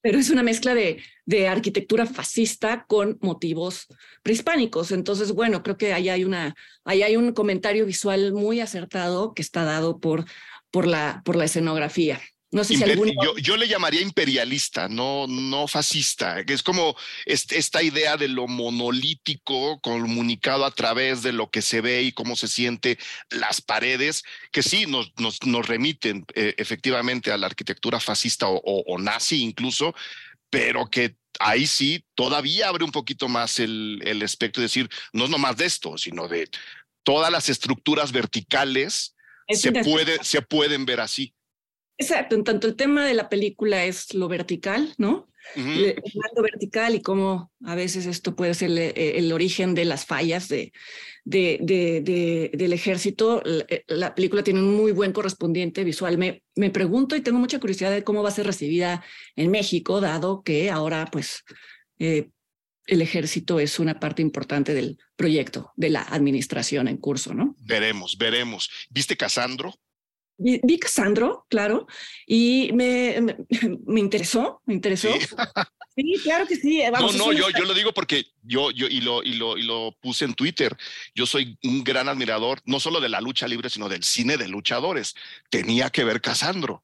pero es una mezcla de, de arquitectura fascista con motivos prehispánicos. Entonces, bueno, creo que ahí hay, una, ahí hay un comentario visual muy acertado que está dado por, por, la, por la escenografía. No sé si alguno... yo, yo, le llamaría imperialista, no, no fascista, que es como esta idea de lo monolítico comunicado a través de lo que se ve y cómo se siente las paredes, que sí nos, nos, nos remiten eh, efectivamente a la arquitectura fascista o, o, nazi incluso, pero que ahí sí todavía abre un poquito más el, el espectro de decir, no es nomás de esto, sino de todas las estructuras verticales se, puede, se pueden ver así. Exacto, en tanto el tema de la película es lo vertical, ¿no? Lo vertical y cómo a veces esto puede ser eh, el, origen de las fallas de, de, de, del ejército. Eh, la, película tiene un muy buen correspondiente visual. Me, me pregunto y tengo mucha curiosidad de cómo va a ser recibida en México, dado que ahora pues eh, el ejército es una parte importante del proyecto, de la administración en curso, ¿no? Veremos, veremos. ¿Viste Casandro? Vi, Casandro, claro, y me, me, interesó, me interesó. ¿Sí? claro que sí. no, no, yo, yo lo digo porque yo, yo y, lo, y, lo, y lo puse en Twitter. Yo soy un gran admirador, no solo de la lucha libre, sino del cine de luchadores. Tenía que ver Casandro.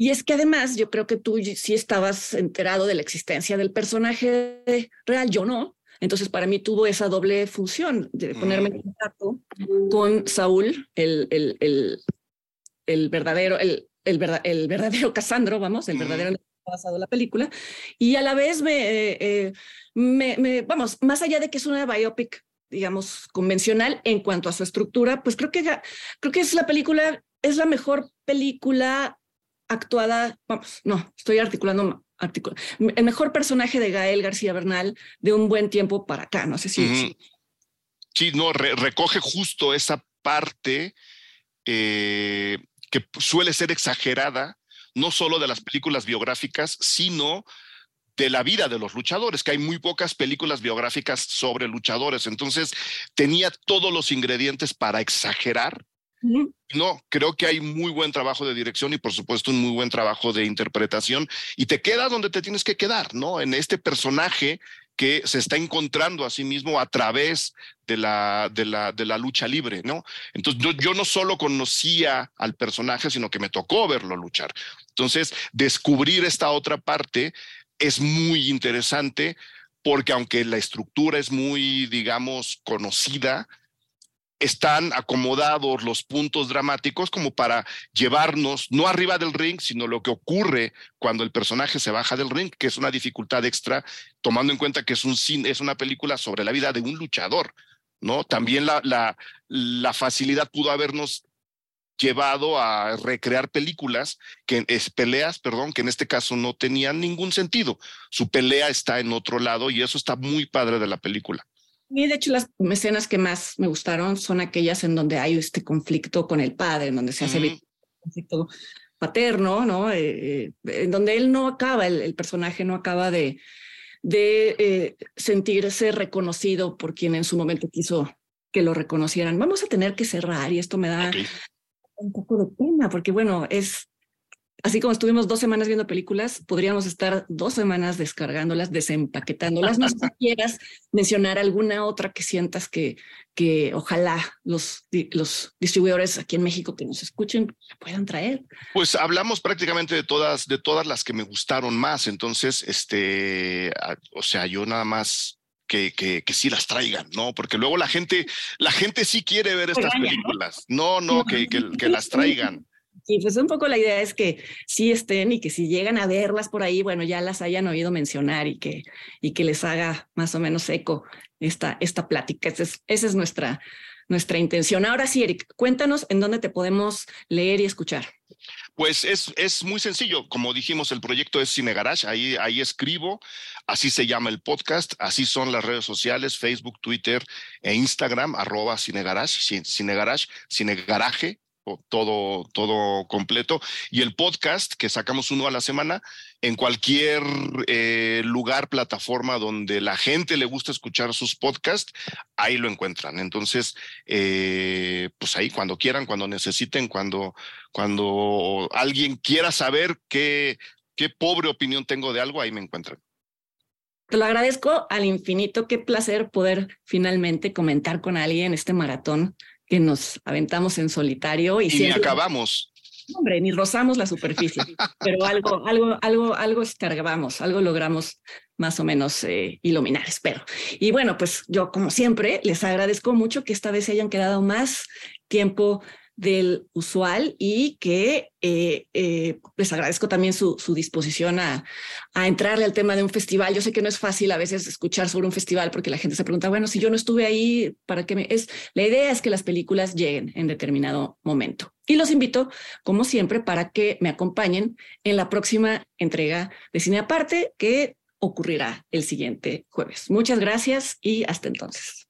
Y es que además yo creo que tú sí estabas enterado de la existencia del personaje real, yo no. Entonces para mí tuvo esa doble función de ponerme en mm. contacto con Saúl, el, el, el, el verdadero, el, el, el, verdadero Casandro, vamos, el verdadero basado en la película, y a la vez me, eh, me, me, vamos, más allá de que es una biopic, digamos, convencional en cuanto a su estructura, pues creo que, creo que es la película, es la mejor película actuada, vamos, no, estoy articulando, el mejor personaje de Gael García Bernal de un buen tiempo para acá, no sé si... Sí, no, recoge justo esa parte eh, que suele ser exagerada, no solo de las películas biográficas, sino de la vida de los luchadores, que hay muy pocas películas biográficas sobre luchadores. Entonces, tenía todos los ingredientes para exagerar no, creo que hay muy buen trabajo de dirección y por supuesto un muy buen trabajo de interpretación y te quedas donde te tienes que quedar, ¿no? En este personaje que se está encontrando a sí mismo a través de la, de la, de la lucha libre, ¿no? Entonces yo, no solo conocía al personaje, sino que me tocó verlo luchar. Entonces, descubrir esta otra parte es muy interesante porque aunque la estructura es muy, digamos, conocida, están acomodados los puntos dramáticos como para llevarnos no arriba del ring, sino lo que ocurre cuando el personaje se baja del ring, que es una dificultad extra, tomando en cuenta que es, un, es una película sobre la vida de un luchador, ¿no? También la, la, la facilidad pudo habernos llevado a recrear películas que es peleas, perdón, que en este caso no tenían ningún sentido. Su pelea está en otro lado y eso está muy padre de la película. Y de hecho las escenas que más me gustaron son aquellas en donde hay este conflicto con el padre, en donde se hace un conflicto paterno, ¿no? Eh, eh, en donde él no acaba, el, personaje no acaba de, de eh, sentirse reconocido por quien en su momento quiso que lo reconocieran. Vamos a tener que cerrar y esto me da un poco de pena porque bueno, es así como estuvimos dos semanas viendo películas, podríamos estar dos semanas descargándolas, desempaquetándolas. No sé si quieras mencionar alguna otra que sientas que, que ojalá los, los distribuidores aquí en México que nos escuchen puedan traer. Pues hablamos prácticamente de todas, de todas las que me gustaron más. Entonces, este, o sea, yo nada más que, que, que, sí las traigan, ¿no? Porque luego la gente, la gente sí quiere ver estas películas. No, no, que, que, las traigan. Y pues un poco la idea es que sí estén y que si llegan a verlas por ahí, bueno, ya las hayan oído mencionar y que, y que les haga más o menos eco esta, esta plática. Esa es, esa es nuestra, nuestra intención. Ahora sí, Eric, cuéntanos en dónde te podemos leer y escuchar. Pues es, es muy sencillo. Como dijimos, el proyecto es Cine Garage. Ahí, ahí escribo. Así se llama el podcast. Así son las redes sociales, Facebook, Twitter e Instagram, arroba Cine Garage, Cine Garage, Cine Garaje todo, todo completo. Y el podcast, que sacamos uno a la semana, en cualquier eh, lugar, plataforma donde la gente le gusta escuchar sus podcasts, ahí lo encuentran. Entonces, eh, pues ahí cuando quieran, cuando necesiten, cuando, cuando alguien quiera saber qué, qué pobre opinión tengo de algo, ahí me encuentran. Te lo agradezco al infinito. Qué placer poder finalmente comentar con alguien este maratón que nos aventamos en solitario. Y, y acabamos. Hombre, ni rozamos la superficie, pero algo, algo, algo, algo escargamos, algo logramos más o menos eh, iluminar, espero. Y bueno, pues yo como siempre les agradezco mucho que esta vez se hayan quedado más tiempo del usual y que eh, eh, les agradezco también su, su disposición a, a, entrarle al tema de un festival. Yo sé que no es fácil a veces escuchar sobre un festival porque la gente se pregunta, bueno, si yo no estuve ahí, ¿para qué me es? La idea es que las películas lleguen en determinado momento. Y los invito, como siempre, para que me acompañen en la próxima entrega de Cine Aparte que ocurrirá el siguiente jueves. Muchas gracias y hasta entonces.